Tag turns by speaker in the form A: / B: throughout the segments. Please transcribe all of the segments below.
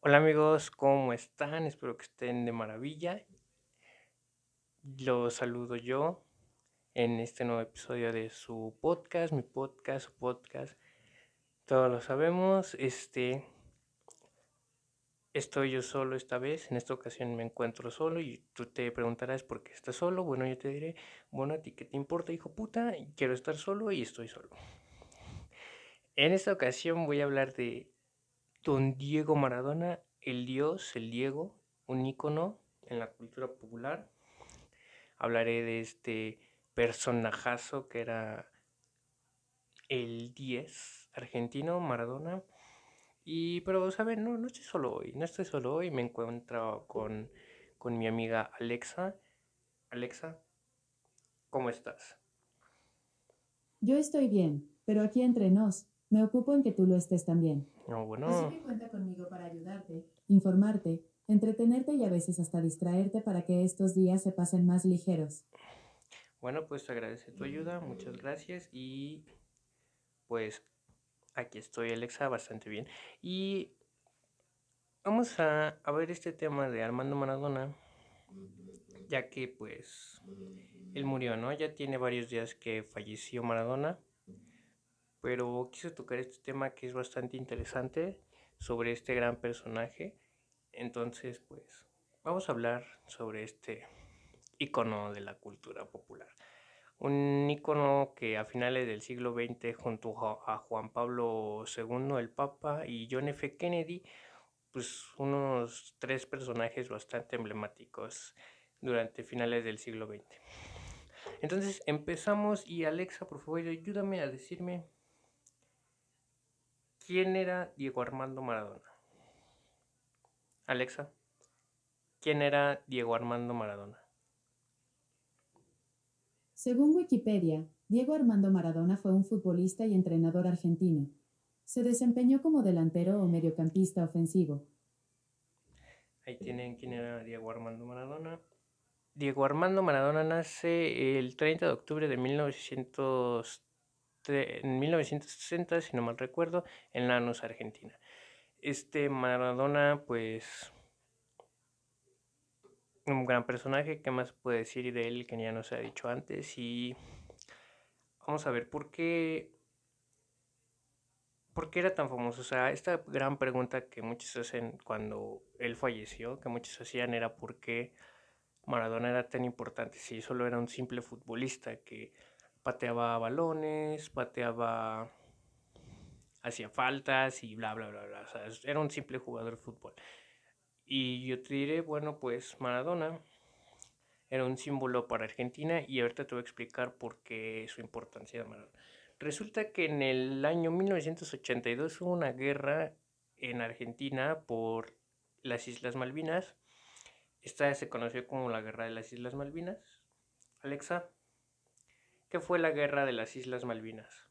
A: Hola amigos, ¿cómo están? Espero que estén de maravilla. Los saludo yo en este nuevo episodio de su podcast, mi podcast, su podcast. Todos lo sabemos. Este estoy yo solo esta vez. En esta ocasión me encuentro solo y tú te preguntarás por qué estás solo. Bueno, yo te diré, bueno, a ti qué te importa, hijo puta, quiero estar solo y estoy solo. En esta ocasión voy a hablar de Don Diego Maradona, el dios, el Diego, un ícono en la cultura popular. Hablaré de este personajazo que era el 10 argentino, Maradona. Y, pero, ¿saben? No, no estoy solo hoy, no estoy solo hoy, me encuentro con, con mi amiga Alexa. Alexa, ¿cómo estás?
B: Yo estoy bien, pero aquí entre nos, me ocupo en que tú lo estés también.
A: No, bueno.
B: Así que cuenta conmigo para ayudarte, informarte, entretenerte y a veces hasta distraerte para que estos días se pasen más ligeros.
A: Bueno, pues agradece tu ayuda, muchas gracias y pues aquí estoy Alexa, bastante bien. Y vamos a, a ver este tema de Armando Maradona, ya que pues él murió, ¿no? Ya tiene varios días que falleció Maradona pero quise tocar este tema que es bastante interesante sobre este gran personaje. Entonces, pues, vamos a hablar sobre este icono de la cultura popular. Un icono que a finales del siglo XX, junto a Juan Pablo II, el Papa, y John F. Kennedy, pues unos tres personajes bastante emblemáticos durante finales del siglo XX. Entonces empezamos y Alexa, por favor, ayúdame a decirme ¿Quién era Diego Armando Maradona? Alexa, ¿quién era Diego Armando Maradona?
B: Según Wikipedia, Diego Armando Maradona fue un futbolista y entrenador argentino. Se desempeñó como delantero o mediocampista ofensivo.
A: Ahí tienen quién era Diego Armando Maradona. Diego Armando Maradona nace el 30 de octubre de 1930 este, en 1960, si no mal recuerdo, en Lanús, Argentina. Este Maradona, pues, un gran personaje, ¿qué más puede decir de él que ya no se ha dicho antes? Y vamos a ver, ¿por qué, ¿por qué era tan famoso? O sea, esta gran pregunta que muchos hacen cuando él falleció, que muchos hacían era por qué Maradona era tan importante, si solo era un simple futbolista que pateaba balones, pateaba, hacía faltas y bla, bla, bla, bla. O sea, era un simple jugador de fútbol. Y yo te diré, bueno, pues Maradona era un símbolo para Argentina y ahorita te voy a explicar por qué su importancia de Maradona. Resulta que en el año 1982 hubo una guerra en Argentina por las Islas Malvinas. Esta se conoció como la Guerra de las Islas Malvinas. Alexa, ¿Qué fue la guerra de las Islas Malvinas?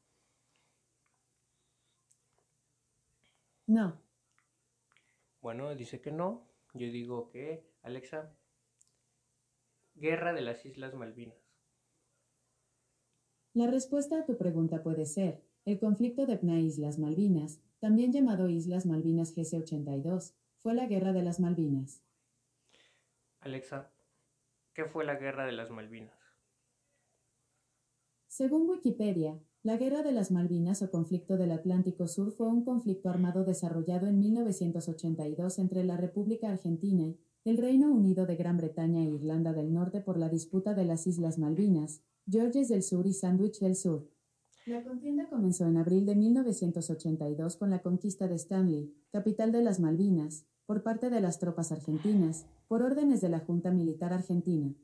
B: No.
A: Bueno, dice que no. Yo digo que, Alexa, guerra de las Islas Malvinas.
B: La respuesta a tu pregunta puede ser el conflicto de PNA Islas Malvinas, también llamado Islas Malvinas GC-82, fue la guerra de las Malvinas.
A: Alexa, ¿qué fue la guerra de las Malvinas?
B: Según Wikipedia, la Guerra de las Malvinas o Conflicto del Atlántico Sur fue un conflicto armado desarrollado en 1982 entre la República Argentina, el Reino Unido de Gran Bretaña e Irlanda del Norte por la disputa de las Islas Malvinas, Georges del Sur y Sandwich del Sur. La contienda comenzó en abril de 1982 con la conquista de Stanley, capital de las Malvinas, por parte de las tropas argentinas, por órdenes de la Junta Militar Argentina.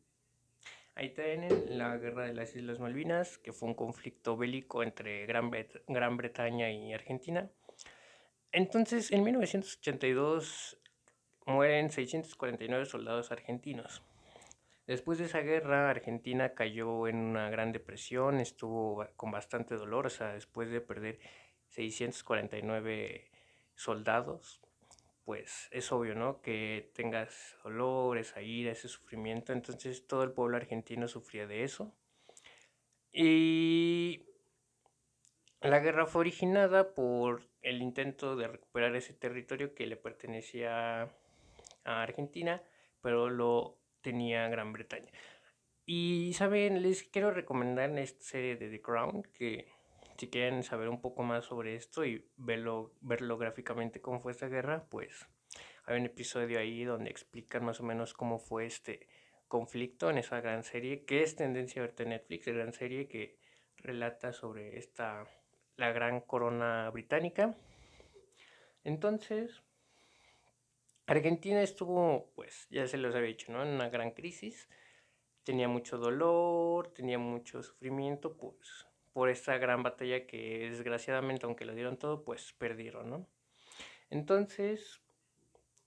A: Ahí tienen la guerra de las Islas Malvinas, que fue un conflicto bélico entre Gran, Gran Bretaña y Argentina. Entonces, en 1982 mueren 649 soldados argentinos. Después de esa guerra, Argentina cayó en una gran depresión, estuvo con bastante dolor, o sea, después de perder 649 soldados, pues es obvio, ¿no? Que tengas dolor, esa ira, ese sufrimiento. Entonces todo el pueblo argentino sufría de eso. Y La guerra fue originada por el intento de recuperar ese territorio que le pertenecía a Argentina, pero lo tenía Gran Bretaña. Y saben, les quiero recomendar esta serie de The Crown, que si quieren saber un poco más sobre esto y verlo, verlo gráficamente cómo fue esta guerra, pues hay un episodio ahí donde explican más o menos cómo fue este conflicto en esa gran serie, que es tendencia a verte Netflix, la gran serie que relata sobre esta, la gran corona británica. Entonces, Argentina estuvo, pues ya se los había dicho, ¿no? En una gran crisis. Tenía mucho dolor, tenía mucho sufrimiento, pues por esta gran batalla que desgraciadamente, aunque lo dieron todo, pues perdieron, ¿no? Entonces,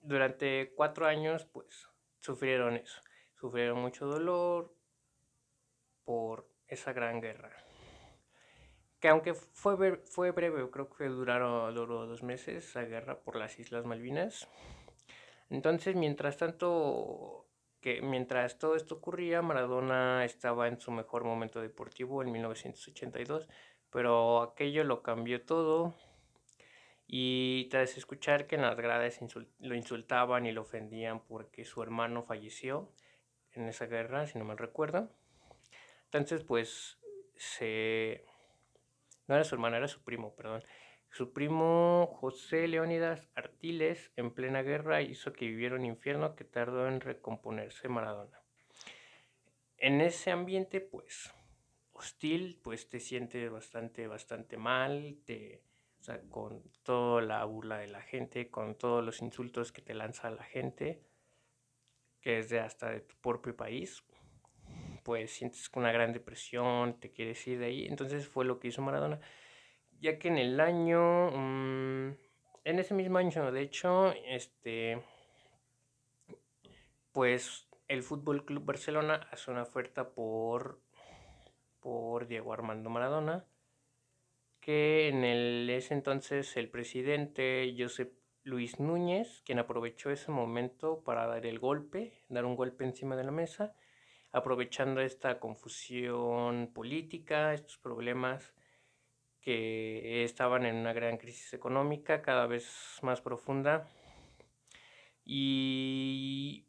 A: durante cuatro años, pues sufrieron eso. Sufrieron mucho dolor por esa gran guerra. Que aunque fue, fue breve, creo que duraron, duró dos meses esa guerra por las Islas Malvinas. Entonces, mientras tanto, que mientras todo esto ocurría, Maradona estaba en su mejor momento deportivo en 1982, pero aquello lo cambió todo. Y tras escuchar que en las gradas lo insultaban y lo ofendían porque su hermano falleció en esa guerra, si no me recuerdo. Entonces, pues, se... No era su hermano, era su primo, perdón. Su primo José Leónidas Artiles, en plena guerra, hizo que viviera un infierno que tardó en recomponerse Maradona. En ese ambiente, pues, hostil, pues te sientes bastante, bastante mal, te, con toda la burla de la gente, con todos los insultos que te lanza la gente, que es de hasta de tu propio país, pues sientes una gran depresión, te quieres ir de ahí. Entonces fue lo que hizo Maradona ya que en el año, mm, en ese mismo año, de hecho, este, pues el Fútbol Club Barcelona hace una oferta por, por Diego Armando Maradona, que en el, ese entonces el presidente Josep Luis Núñez, quien aprovechó ese momento para dar el golpe, dar un golpe encima de la mesa, aprovechando esta confusión política, estos problemas que estaban en una gran crisis económica cada vez más profunda. Y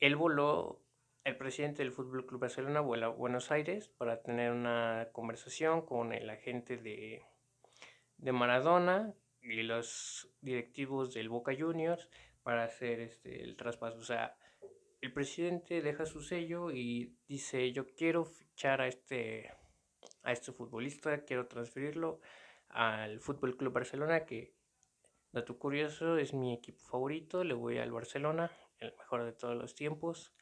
A: él voló, el presidente del Fútbol Club Barcelona vuela a Buenos Aires para tener una conversación con el agente de, de Maradona y los directivos del Boca Juniors para hacer este, el traspaso. O sea, el presidente deja su sello y dice, yo quiero fichar a este a este futbolista, quiero transferirlo al Fútbol Club Barcelona, que, dato curioso, es mi equipo favorito, le voy al Barcelona, el mejor de todos los tiempos.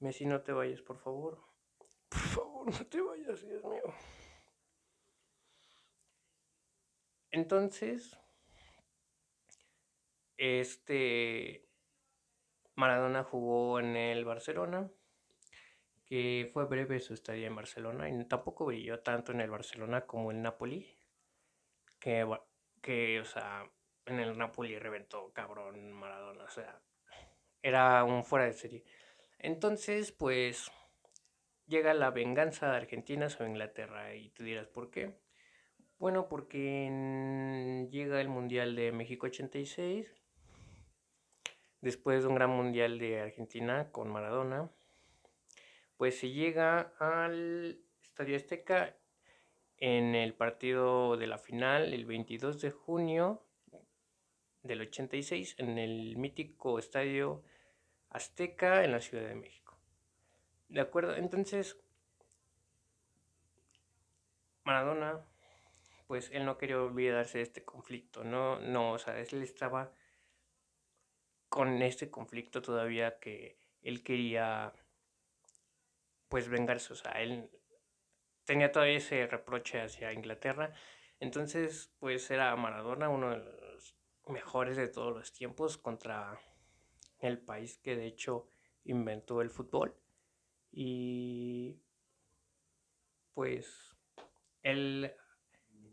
A: Messi, no te vayas, por favor. Por favor, no te vayas, Dios mío. Entonces, este Maradona jugó en el Barcelona que fue breve su estadía en Barcelona y tampoco brilló tanto en el Barcelona como en Napoli, que, que o sea, en el Napoli reventó cabrón Maradona, o sea, era un fuera de serie. Entonces, pues, llega la venganza de Argentina sobre Inglaterra y tú dirás, ¿por qué? Bueno, porque llega el Mundial de México 86, después de un gran Mundial de Argentina con Maradona, pues se llega al Estadio Azteca en el partido de la final el 22 de junio del 86 en el mítico Estadio Azteca en la Ciudad de México. ¿De acuerdo? Entonces, Maradona, pues él no quería olvidarse de este conflicto, no, no, o sea, él estaba con este conflicto todavía que él quería pues vengarse, o sea, él tenía todavía ese reproche hacia Inglaterra, entonces pues era Maradona uno de los mejores de todos los tiempos contra el país que de hecho inventó el fútbol. Y pues él,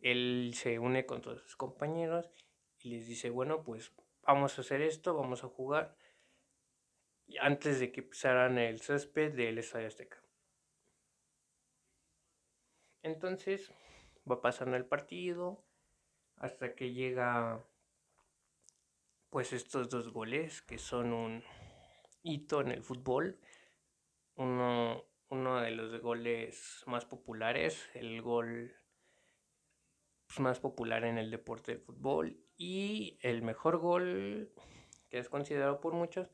A: él se une con todos sus compañeros y les dice, bueno, pues vamos a hacer esto, vamos a jugar antes de que pisaran el césped del Estadio Azteca. Entonces, va pasando el partido hasta que llega pues estos dos goles que son un hito en el fútbol. Uno, de los goles más populares, el gol pues, más popular en el deporte de fútbol y el mejor gol que es considerado por muchos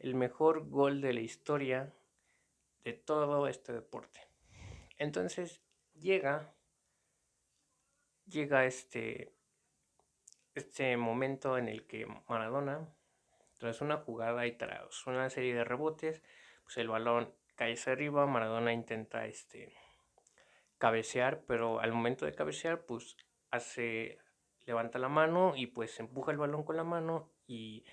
A: el mejor gol de la historia de todo este deporte. Entonces llega llega este este momento en el que Maradona tras una jugada y tras una serie de rebotes, pues el balón cae hacia arriba, Maradona intenta este cabecear, pero al momento de cabecear, pues hace levanta la mano y pues empuja el balón con la mano y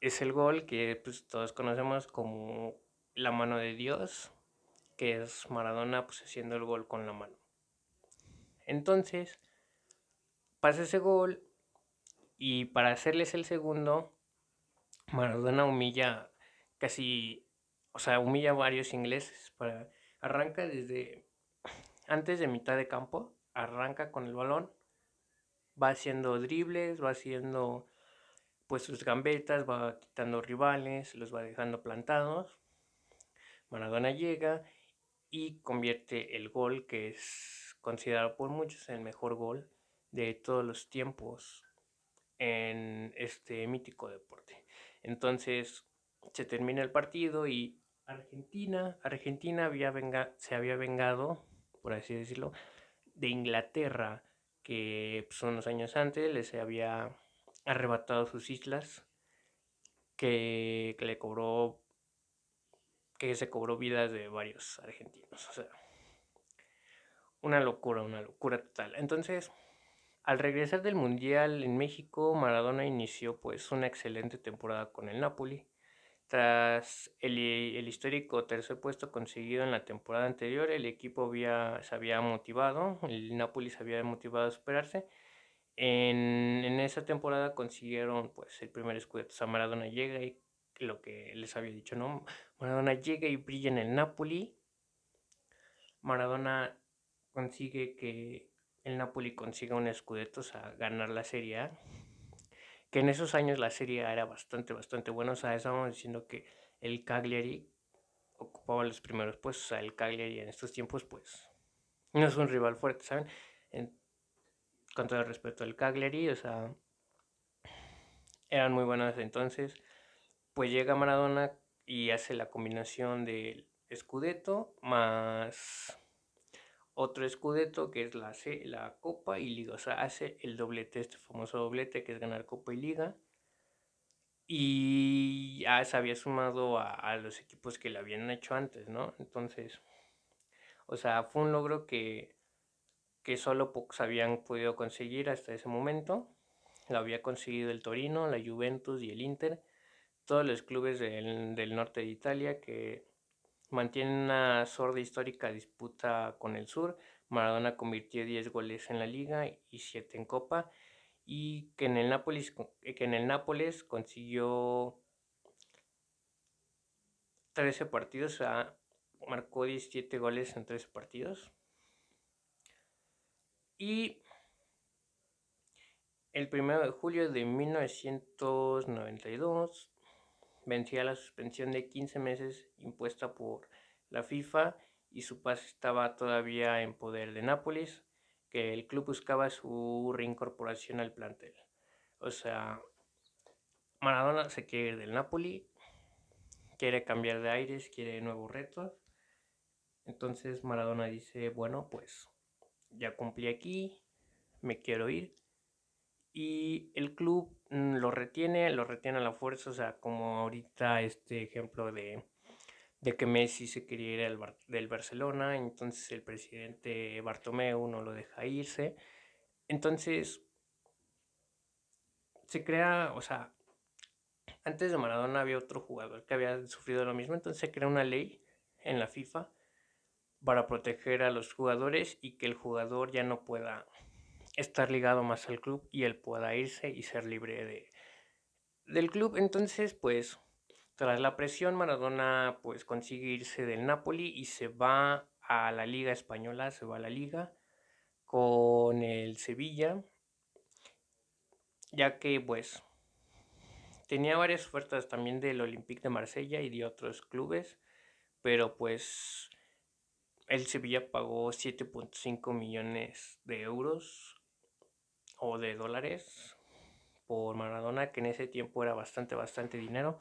A: es el gol que pues, todos conocemos como la mano de Dios, que es Maradona pues haciendo el gol con la mano. Entonces, pasa ese gol y para hacerles el segundo, Maradona humilla casi, o sea, humilla a varios ingleses. Para, arranca desde antes de mitad de campo, arranca con el balón, va haciendo dribles, va haciendo pues sus gambetas, va quitando rivales, los va dejando plantados. Maradona llega y convierte el gol que es considerado por muchos el mejor gol de todos los tiempos en este mítico deporte. Entonces se termina el partido y Argentina, Argentina había se había vengado, por así decirlo, de Inglaterra, que pues, unos años antes les había arrebatado sus islas, que, le cobró, que se cobró vidas de varios argentinos. O sea, una locura, una locura total. Entonces, al regresar del Mundial en México, Maradona inició pues una excelente temporada con el Napoli. Tras el, histórico tercer puesto conseguido en la temporada anterior, el equipo se había motivado, el Napoli se había motivado a superarse. En, esa temporada consiguieron pues el primer escudo. O sea, Maradona llega y lo que les había dicho, ¿no? Maradona llega y brilla en el Napoli. Maradona consigue que el Napoli consiga un Scudetto, o sea, ganar la Serie A. Que en esos años la Serie A era bastante, bastante buena. O sea, estábamos diciendo que el Cagliari ocupaba los primeros puestos. O sea, el Cagliari en estos tiempos, pues, no es un rival fuerte, ¿saben? con todo el respeto al Cagliari, o sea, eran muy buenos entonces. Pues llega Maradona y hace la combinación del Scudetto más otro escudeto que es la, C, la Copa y Liga. O sea, hace el doblete, este famoso doblete que es ganar Copa y Liga. Y ya se había sumado a, los equipos que le habían hecho antes, ¿no? Entonces, o sea, fue un logro que, que solo pocos habían podido conseguir hasta ese momento. Lo había conseguido el Torino, la Juventus y el Inter. Todos los clubes del, del norte de Italia que Mantiene una sorda histórica disputa con el sur. Maradona convirtió 10 goles en la liga y 7 en Copa. Y que en el Nápoles, que en el Nápoles consiguió 13 partidos, o sea, marcó 17 goles en 13 partidos. Y el 1 de julio de 1992 vencía la suspensión de 15 meses impuesta por la FIFA y su paz estaba todavía en poder de Nápoles, que el club buscaba su reincorporación al plantel. O sea, Maradona se quiere ir del Napoli, quiere cambiar de aires, quiere nuevos retos. Entonces Maradona dice, bueno, pues ya cumplí aquí, me quiero ir. Y el club lo retiene, lo retiene a la fuerza, o sea, como ahorita este ejemplo de, de que Messi se quería ir al del Barcelona, entonces el presidente Bartomeu no lo deja irse. Entonces, se crea, o sea, antes de Maradona había otro jugador que había sufrido lo mismo, entonces se crea una ley en la FIFA para proteger a los jugadores y que el jugador ya no pueda estar ligado más al club y él pueda irse y ser libre de, del club. Entonces, pues, tras la presión, Maradona pues consigue irse del Napoli y se va a la Liga Española, se va a la Liga, con el Sevilla, ya que pues tenía varias ofertas también del Olympique de Marsella y de otros clubes, pero pues el Sevilla pagó 7.5 millones de euros o de dólares por Maradona, que en ese tiempo era bastante, bastante dinero.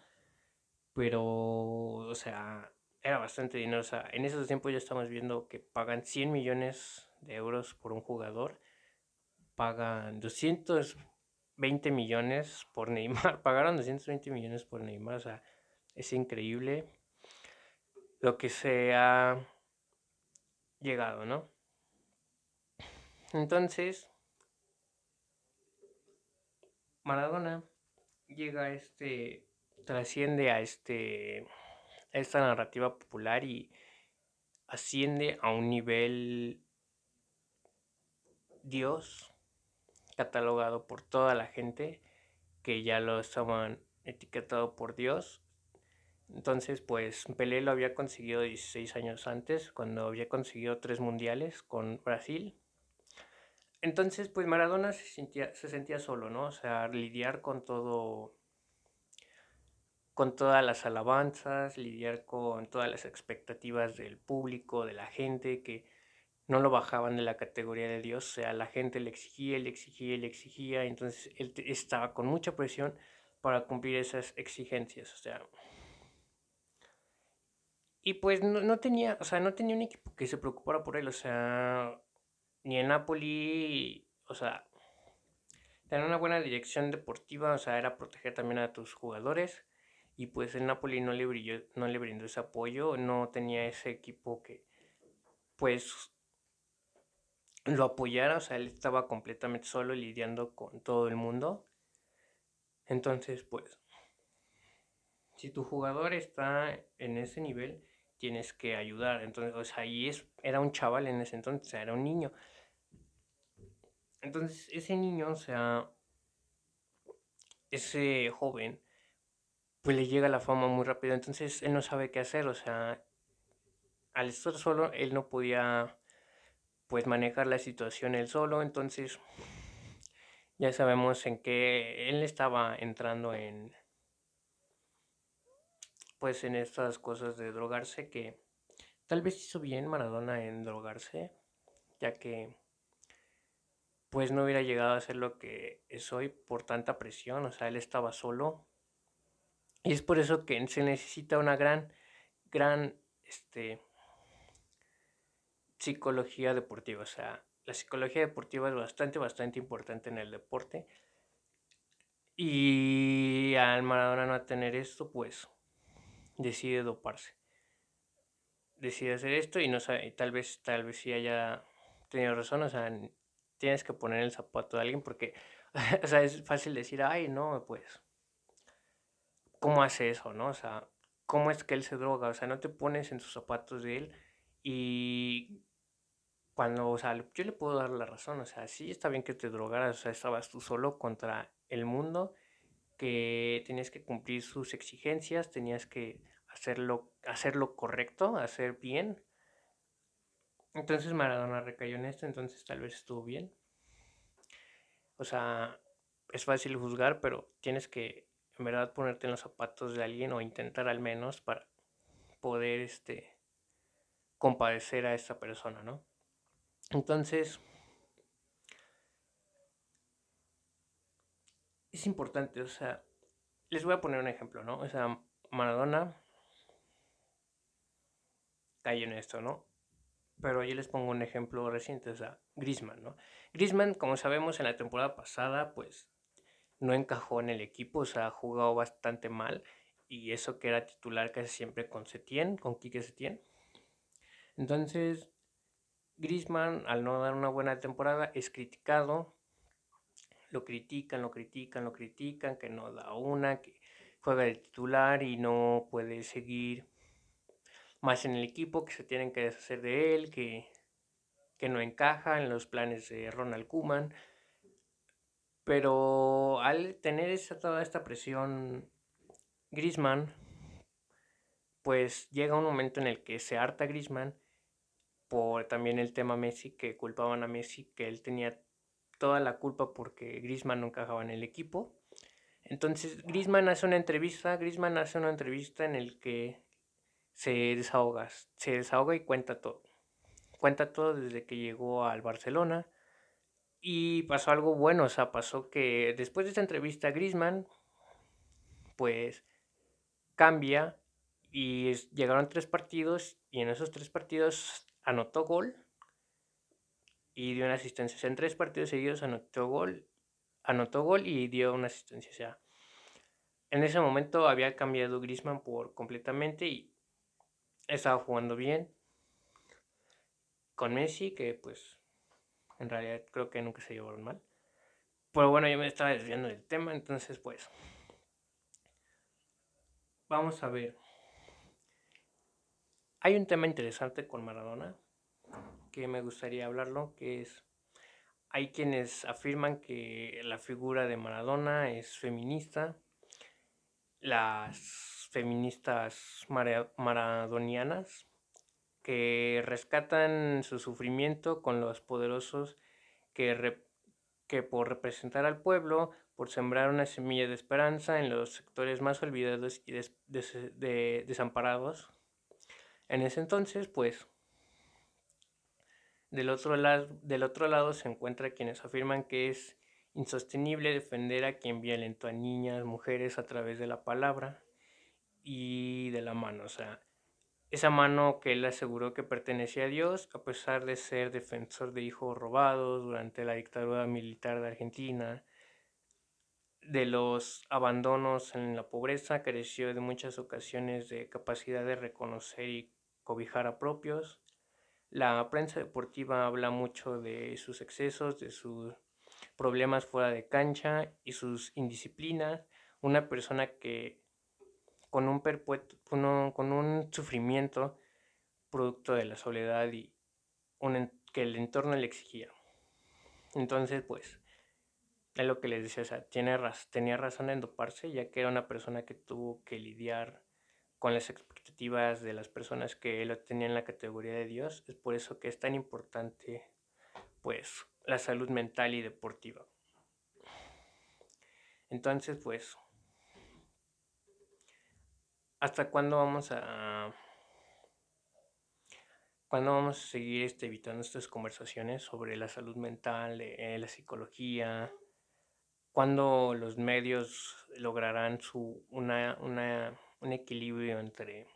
A: Pero, o sea, era bastante dinero. O sea, en esos tiempos ya estamos viendo que pagan 100 millones de euros por un jugador. Pagan 220 millones por Neymar. Pagaron 220 millones por Neymar. O sea, es increíble lo que se ha llegado, ¿no? Entonces, Maradona llega a este, trasciende a este, a esta narrativa popular y asciende a un nivel Dios, catalogado por toda la gente que ya lo estaban etiquetado por Dios. Entonces, pues Pelé lo había conseguido 16 años antes, cuando había conseguido tres mundiales con Brasil. Entonces, pues Maradona se sentía, se sentía solo, ¿no? O sea, lidiar con todo, con todas las alabanzas, lidiar con todas las expectativas del público, de la gente, que no lo bajaban de la categoría de Dios, o sea, la gente le exigía, le exigía, le exigía, entonces él estaba con mucha presión para cumplir esas exigencias, o sea. Y pues no, no tenía, o sea, no tenía un equipo que se preocupara por él, o sea, ni en Napoli, o sea, tener una buena dirección deportiva, o sea, era proteger también a tus jugadores. Y pues el Napoli no le, brilló, no le brindó ese apoyo, no tenía ese equipo que, pues, lo apoyara, o sea, él estaba completamente solo lidiando con todo el mundo. Entonces, pues, si tu jugador está en ese nivel, tienes que ayudar. Entonces, o sea, ahí es, era un chaval en ese entonces, era un niño. Entonces, ese niño, o sea, ese joven, pues le llega la fama muy rápido. Entonces, él no sabe qué hacer, o sea, al estar solo, él no podía pues manejar la situación él solo, entonces ya sabemos en qué él estaba entrando en pues en estas cosas de drogarse que tal vez hizo bien Maradona en drogarse, ya que pues no hubiera llegado a ser lo que es hoy por tanta presión, o sea, él estaba solo. Y es por eso que se necesita una gran, gran, este, psicología deportiva. O sea, la psicología deportiva es bastante, bastante importante en el deporte. Y al Maradona no tener esto, pues decide doparse. Decide hacer esto y no sabe, tal vez, tal vez sí haya tenido razón. O sea, tienes que poner el zapato de alguien porque, o sea, es fácil decir, ay, no, pues, ¿cómo hace eso, no? O sea, ¿cómo es que él se droga? O sea, no te pones en sus zapatos de él y cuando, o sea, yo le puedo dar la razón, o sea, sí está bien que te drogaras, o sea, estabas tú solo contra el mundo, que tenías que cumplir sus exigencias, tenías que hacerlo, hacerlo correcto, hacer bien. Entonces Maradona recayó en esto, entonces tal vez estuvo bien. O sea, es fácil juzgar, pero tienes que en verdad ponerte en los zapatos de alguien o intentar al menos para poder este compadecer a esta persona, ¿no? Entonces, es importante, o sea, les voy a poner un ejemplo, ¿no? O sea, Maradona cayó en esto, ¿no? Pero yo les pongo un ejemplo reciente, o sea, Grisman, ¿no? Grisman, como sabemos, en la temporada pasada, pues no encajó en el equipo, o sea, ha jugado bastante mal. Y eso que era titular casi siempre con Setién, con Quique Setién. Entonces, Grisman, al no dar una buena temporada, es criticado. Lo critican, lo critican, lo critican, que no da una, que juega de titular y no puede seguir más en el equipo, que se tienen que deshacer de él, que, que no encaja en los planes de Ronald Kuman. Pero al tener esa, toda esta presión, Grisman, pues llega un momento en el que se harta Grisman por también el tema Messi, que culpaban a Messi, que él tenía toda la culpa porque Griezmann no encajaba en el equipo. Entonces Griezmann hace una entrevista, Griezmann hace una entrevista en el que se desahoga, se desahoga y cuenta todo. Cuenta todo desde que llegó al Barcelona y pasó algo bueno, o sea, pasó que después de esta entrevista Griezmann pues cambia y llegaron tres partidos y en esos tres partidos anotó gol y dio una asistencia. en tres partidos seguidos anotó gol, anotó gol y dio una asistencia. O sea, en ese momento había cambiado Grisman por completamente y estaba jugando bien con Messi, que pues en realidad creo que nunca se llevaron mal. Pero bueno, yo me estaba desviando del tema, entonces pues vamos a ver. Hay un tema interesante con Maradona que me gustaría hablarlo, que es, hay quienes afirman que la figura de Maradona es feminista, las feministas maradonianas, que rescatan su sufrimiento con los poderosos que, por representar al pueblo, por sembrar una semilla de esperanza en los sectores más olvidados y desamparados. En ese entonces, pues, del otro, del otro lado se encuentra quienes afirman que es insostenible defender a quien violentó a niñas, mujeres a través de la palabra y de la mano. O sea, esa mano que él aseguró que pertenecía a Dios, a pesar de ser defensor de hijos robados durante la dictadura militar de Argentina, de los abandonos en la pobreza, careció de muchas ocasiones de capacidad de reconocer y cobijar a propios, la prensa deportiva habla mucho de sus excesos, de sus problemas fuera de cancha y sus indisciplinas. Una persona que con un, con sufrimiento producto de la soledad y que el entorno le exigía. Entonces, pues, es lo que les decía, o sea, tiene, tenía razón en doparse, ya que era una persona que tuvo que lidiar con las expectativas de las personas que lo tenían en la categoría de Dios. Es por eso que es tan importante pues la salud mental y deportiva. Entonces, pues, ¿hasta cuándo vamos a cuándo vamos a seguir este, evitando estas conversaciones sobre la salud mental, eh, la psicología? ¿Cuándo los medios lograrán su, una, una un equilibrio entre,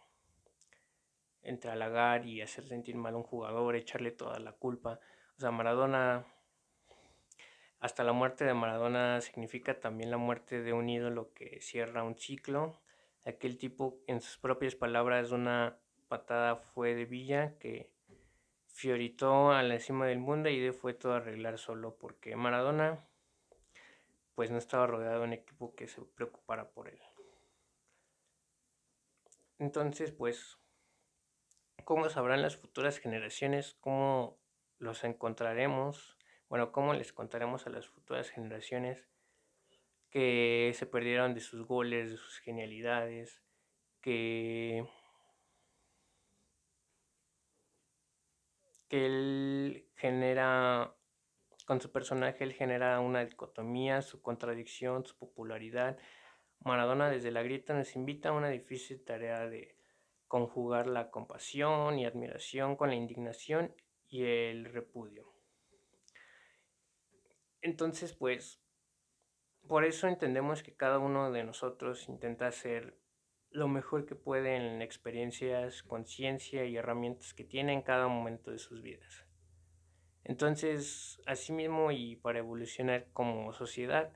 A: entre halagar y hacer sentir mal a un jugador, echarle toda la culpa. O sea, Maradona, hasta la muerte de Maradona significa también la muerte de un ídolo que cierra un ciclo. Aquel tipo, en sus propias palabras, una patada fue de Villa que fioritó a la cima del mundo y de fue todo a arreglar solo porque Maradona pues no estaba rodeado de un equipo que se preocupara por él. Entonces, pues, ¿cómo sabrán las futuras generaciones? ¿Cómo los encontraremos? Bueno, ¿cómo les contaremos a las futuras generaciones que se perdieron de sus goles, de sus genialidades, que, que él genera, con su personaje, él genera una dicotomía, su contradicción, su popularidad, Maradona desde la grieta nos invita a una difícil tarea de conjugar la compasión y admiración con la indignación y el repudio. Entonces, pues, por eso entendemos que cada uno de nosotros intenta hacer lo mejor que puede en experiencias, conciencia y herramientas que tiene en cada momento de sus vidas. Entonces, asimismo y para evolucionar como sociedad,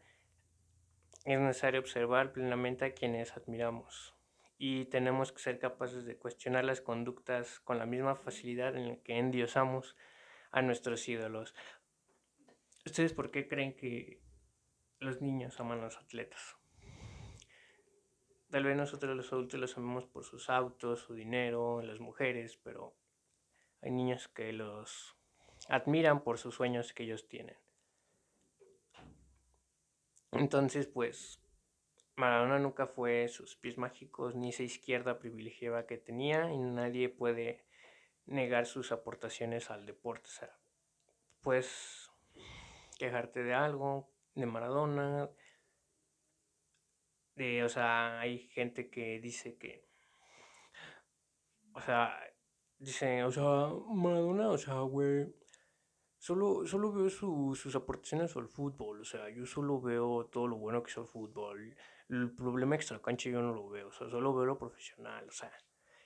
A: es necesario observar plenamente a quienes admiramos y tenemos que ser capaces de cuestionar las conductas con la misma facilidad en la que endiosamos a nuestros ídolos. ¿Ustedes por qué creen que los niños aman los atletas? Tal vez nosotros los adultos los amamos por sus autos, su dinero, las mujeres, pero hay niños que los admiran por sus sueños que ellos tienen. Entonces, pues, Maradona nunca fue sus pies mágicos ni esa izquierda privilegiada que tenía y nadie puede negar sus aportaciones al deporte. O sea, puedes quejarte de algo, de Maradona, de, o sea, hay gente que dice que, o sea, dice, o sea, Maradona, o sea, güey, solo, solo veo sus aportaciones al fútbol, o sea, yo solo veo todo lo bueno que es el fútbol, el problema extra cancha yo no lo veo, o sea, solo veo lo profesional, o sea,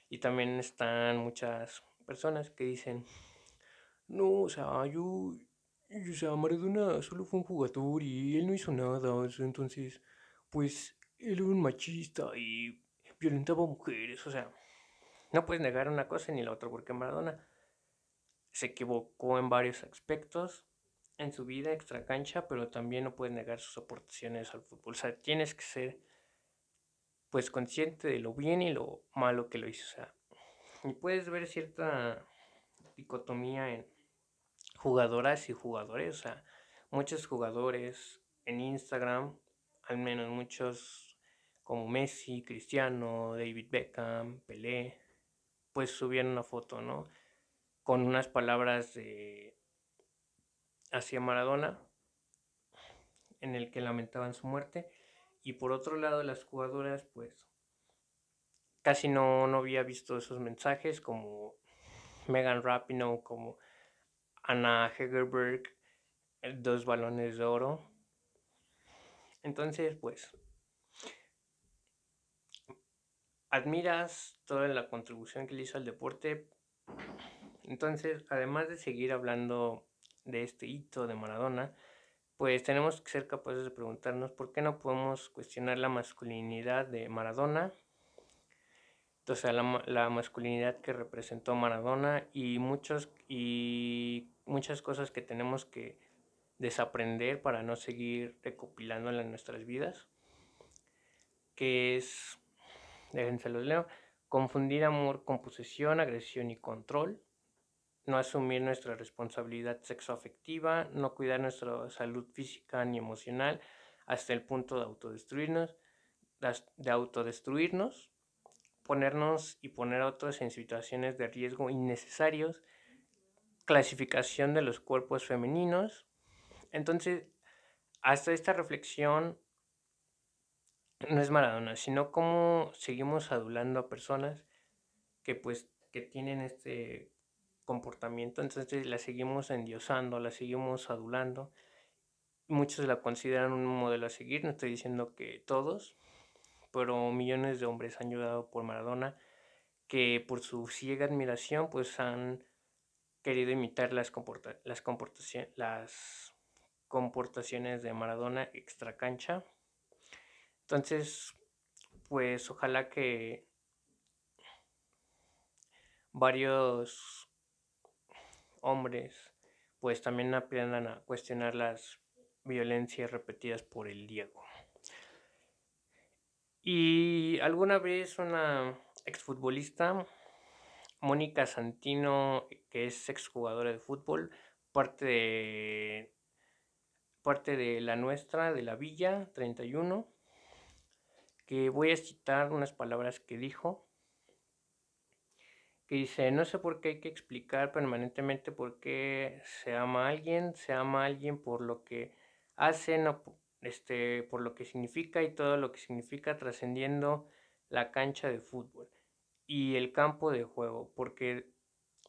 A: y también están muchas personas que dicen, no, o sea, yo, o sea, Maradona solo fue un jugador y él no hizo nada, entonces, pues, él era un machista y violentaba a mujeres, o sea, no puedes negar una cosa ni la otra, porque Maradona se equivocó en varios aspectos en su vida extra cancha, pero también no puedes negar sus aportaciones al fútbol. O sea, tienes que ser pues consciente de lo bien y lo malo que lo hizo. O sea, y puedes ver cierta dicotomía en jugadoras y jugadores. O sea, muchos jugadores en Instagram, al menos muchos como Messi, Cristiano, David Beckham, Pelé, pues subían una foto, ¿no? Con unas palabras de hacia Maradona, en el que lamentaban su muerte. Y por otro lado, las jugadoras, pues casi no, no había visto esos mensajes como Megan Rapinoe, como Anna Hegerberg, dos balones de oro. Entonces, pues, admiras toda la contribución que le hizo al deporte. Entonces, además de seguir hablando de este hito de Maradona, pues tenemos que ser capaces de preguntarnos por qué no podemos cuestionar la masculinidad de Maradona, entonces la, la masculinidad que representó Maradona y, muchos, y muchas cosas que tenemos que desaprender para no seguir recopilándola en nuestras vidas, que es, déjense los leo, confundir amor con posesión, agresión y control, no asumir nuestra responsabilidad sexoafectiva, no cuidar nuestra salud física ni emocional hasta el punto de autodestruirnos, de autodestruirnos, ponernos y poner a otros en situaciones de riesgo innecesarios, clasificación de los cuerpos femeninos. Entonces, hasta esta reflexión no es Maradona, sino cómo seguimos adulando a personas que pues que tienen este comportamiento, entonces la seguimos endiosando, la seguimos adulando. Muchos la consideran un modelo a seguir, no estoy diciendo que todos, pero millones de hombres han ayudado por Maradona que por su ciega admiración pues han querido imitar las, las, las comportaciones de Maradona extra cancha. Entonces, pues ojalá que varios hombres pues también aprendan a cuestionar las violencias repetidas por el Diego. Y alguna vez una exfutbolista, Mónica Santino, que es exjugadora de fútbol, parte de, parte de la nuestra, de la Villa 31, que voy a citar unas palabras que dijo que dice, no sé por qué hay que explicar permanentemente por qué se ama a alguien, se ama a alguien por lo que hace, este, por lo que significa y todo lo que significa trascendiendo la cancha de fútbol y el campo de juego, porque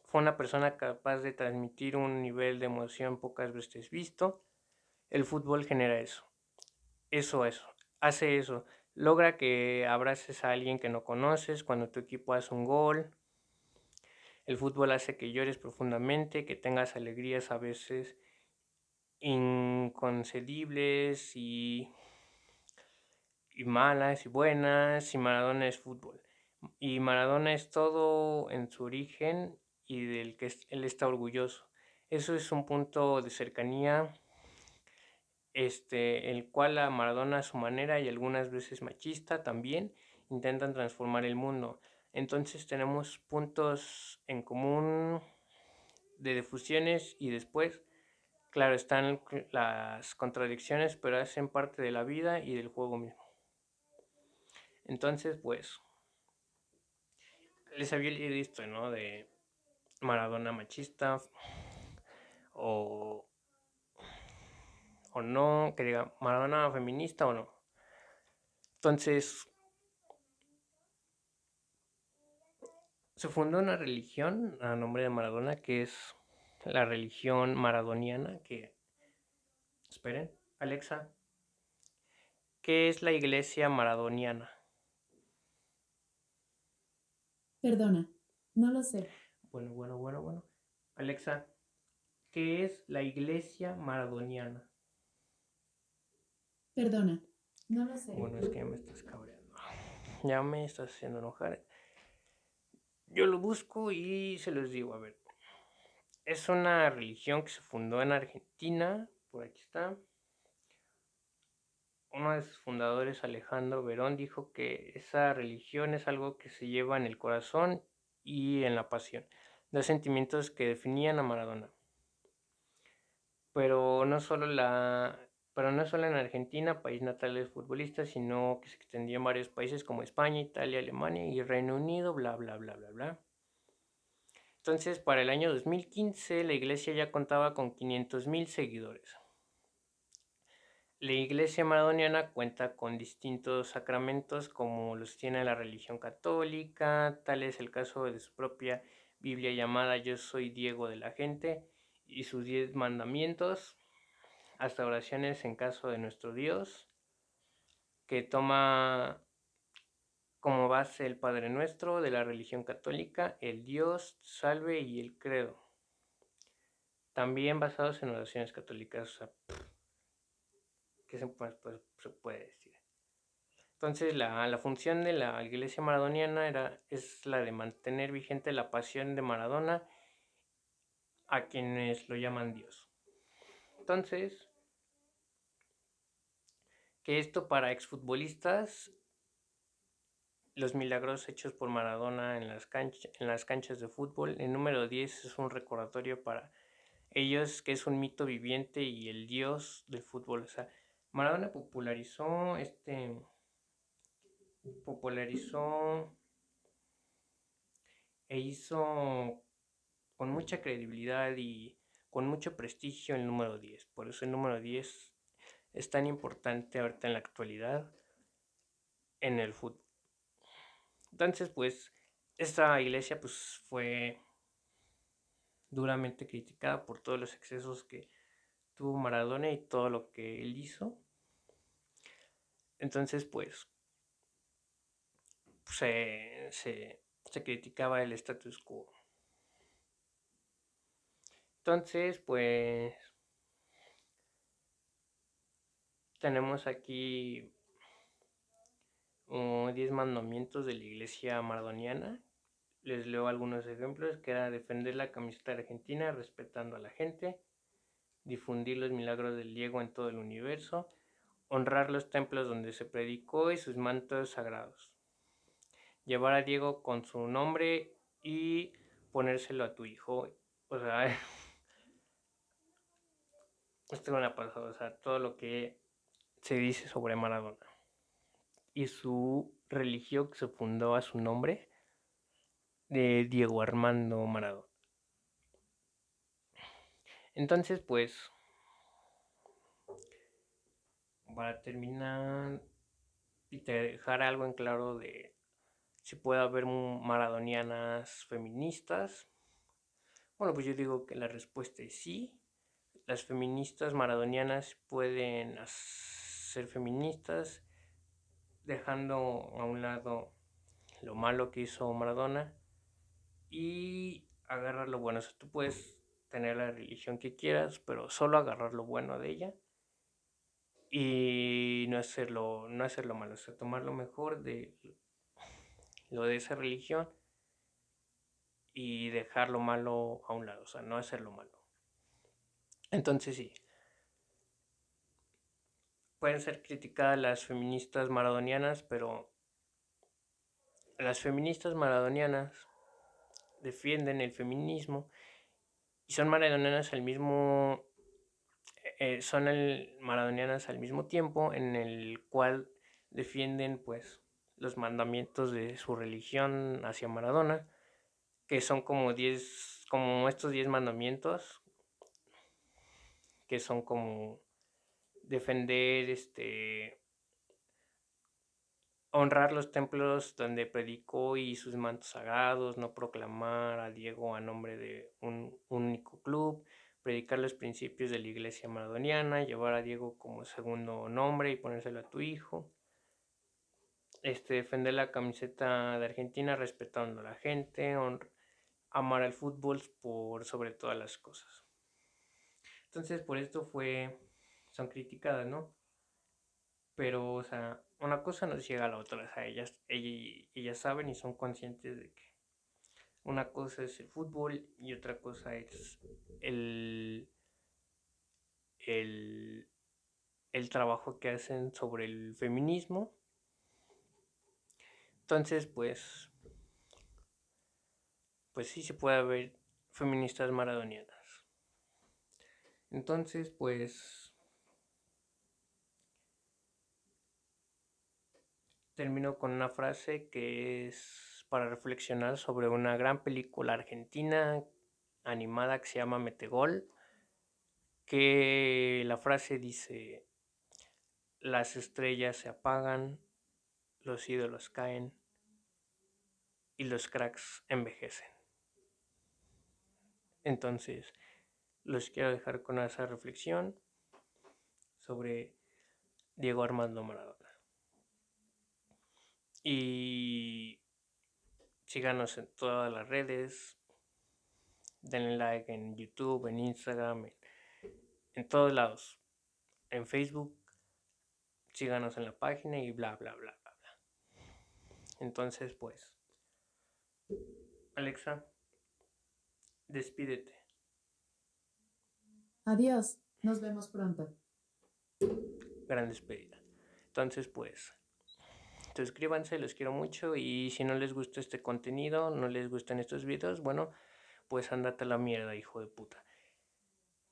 A: fue una persona capaz de transmitir un nivel de emoción pocas veces visto. El fútbol genera eso, eso, eso, hace eso, logra que abraces a alguien que no conoces cuando tu equipo hace un gol, el fútbol hace que llores profundamente, que tengas alegrías a veces inconcebibles y, y malas y buenas. Y Maradona es fútbol. Y Maradona es todo en su origen y del que él está orgulloso. Eso es un punto de cercanía, este, el cual a Maradona a su manera y algunas veces machista también intentan transformar el mundo. Entonces tenemos puntos en común de difusiones y después, claro, están las contradicciones, pero hacen parte de la vida y del juego mismo. Entonces, pues, les había leído esto, ¿no? De Maradona machista o, o no, que diga Maradona feminista o no. Entonces, se fundó una religión a nombre de Maradona que es la religión maradoniana, que... Esperen, Alexa, ¿qué es la iglesia maradoniana?
B: Perdona, no lo sé.
A: Bueno, bueno, bueno, bueno. Alexa, ¿qué es la iglesia maradoniana?
B: Perdona, no lo sé.
A: Bueno, es que ya me estás cabreando. Ya me estás haciendo enojar. Yo lo busco y se los digo, a ver. Es una religión que se fundó en Argentina, por aquí está. Uno de sus fundadores, Alejandro Verón, dijo que esa religión es algo que se lleva en el corazón y en la pasión, dos sentimientos que definían a Maradona. Pero no solo la pero no solo en Argentina, país natal del futbolista, sino que se extendió en varios países como España, Italia, Alemania y Reino Unido, bla, bla, bla, bla, bla. Entonces, para el año 2015, la iglesia ya contaba con 500.000 seguidores. La iglesia maradoniana cuenta con distintos sacramentos como los tiene la religión católica, tal es el caso de su propia Biblia llamada Yo soy Diego de la gente y sus diez mandamientos, hasta oraciones en caso de nuestro Dios, que toma como base el Padre Nuestro de la religión católica, el Dios, salve y el credo. También basados en oraciones católicas, ¿qué se puede, pues, se puede decir? Entonces la, la, función de la iglesia maradoniana era, es la de mantener vigente la pasión de Maradona a quienes lo llaman Dios. Entonces, que esto para exfutbolistas, los milagros hechos por Maradona en las, cancha, en las canchas de fútbol, el número 10 es un recordatorio para ellos que es un mito viviente y el dios del fútbol. O sea, Maradona popularizó este popularizó e hizo con mucha credibilidad y con mucho prestigio el número 10. Por eso el número 10 es tan importante ahorita en la actualidad en el fútbol. Entonces, pues, esta iglesia pues fue duramente criticada por todos los excesos que tuvo Maradona y todo lo que él hizo. Entonces, pues, se, se, se criticaba el status quo. Entonces, pues, tenemos aquí 10 mandamientos de la iglesia maradoniana. Les leo algunos ejemplos, que era defender la camiseta argentina respetando a la gente, difundir los milagros del Diego en todo el universo, honrar los templos donde se predicó y sus mantos sagrados, llevar a Diego con su nombre y ponérselo a tu hijo. O sea, esto es una pasada, o sea, todo lo que se dice sobre Maradona y su religión que se fundó a su nombre de Diego Armando Maradona. Entonces, pues, para terminar y dejar algo en claro de si puede haber maradonianas feministas, bueno, pues yo digo que la respuesta es sí. Las feministas maradonianas pueden ser feministas dejando a un lado lo malo que hizo Maradona y agarrar lo bueno. O sea, tú puedes tener la religión que quieras, pero solo agarrar lo bueno de ella y no hacerlo, no hacerlo malo, o sea, tomar lo mejor de lo de esa religión y dejar lo malo a un lado, o sea, no hacerlo malo. Entonces sí, pueden ser criticadas las feministas maradonianas, pero las feministas maradonianas defienden el feminismo y son maradonianas al mismo eh, son el, maradonianas al mismo tiempo en el cual defienden pues los mandamientos de su religión hacia Maradona que son como 10 como estos 10 mandamientos que son como defender este honrar los templos donde predicó y sus mantos sagrados, no proclamar a Diego a nombre de un, único club, predicar los principios de la iglesia maradoniana, llevar a Diego como segundo nombre y ponérselo a tu hijo, este, defender la camiseta de Argentina respetando a la gente, amar al fútbol por sobre todas las cosas. Entonces, por esto fue, son criticadas, ¿no? Pero, o sea, una cosa nos llega a la otra, o sea, ellas, ellas, saben y son conscientes de que una cosa es el fútbol y otra cosa es el, el, el trabajo que hacen sobre el feminismo. Entonces, pues, pues sí se puede ver feministas maradonianas. Entonces, pues termino con una frase que es para reflexionar sobre una gran película argentina animada que se llama Metegol, que la frase dice, las estrellas se apagan, los ídolos caen y los cracks envejecen. Entonces, los quiero dejar con esa reflexión sobre Diego Armando Maradona. Y síganos en todas las redes. Denle like en YouTube, en Instagram, en, todos lados. En Facebook. Síganos en la página y bla, bla, bla, bla, bla. Entonces, pues. Alexa, despídete.
B: Adiós, nos vemos pronto.
A: Gran despedida. Entonces, pues, suscríbanse, los quiero mucho y si no les gusta este contenido, no les gustan estos videos, bueno, pues andate a la mierda, hijo de puta.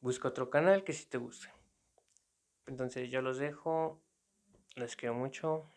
A: Busca otro canal que si te guste. Entonces yo los dejo, les quiero mucho.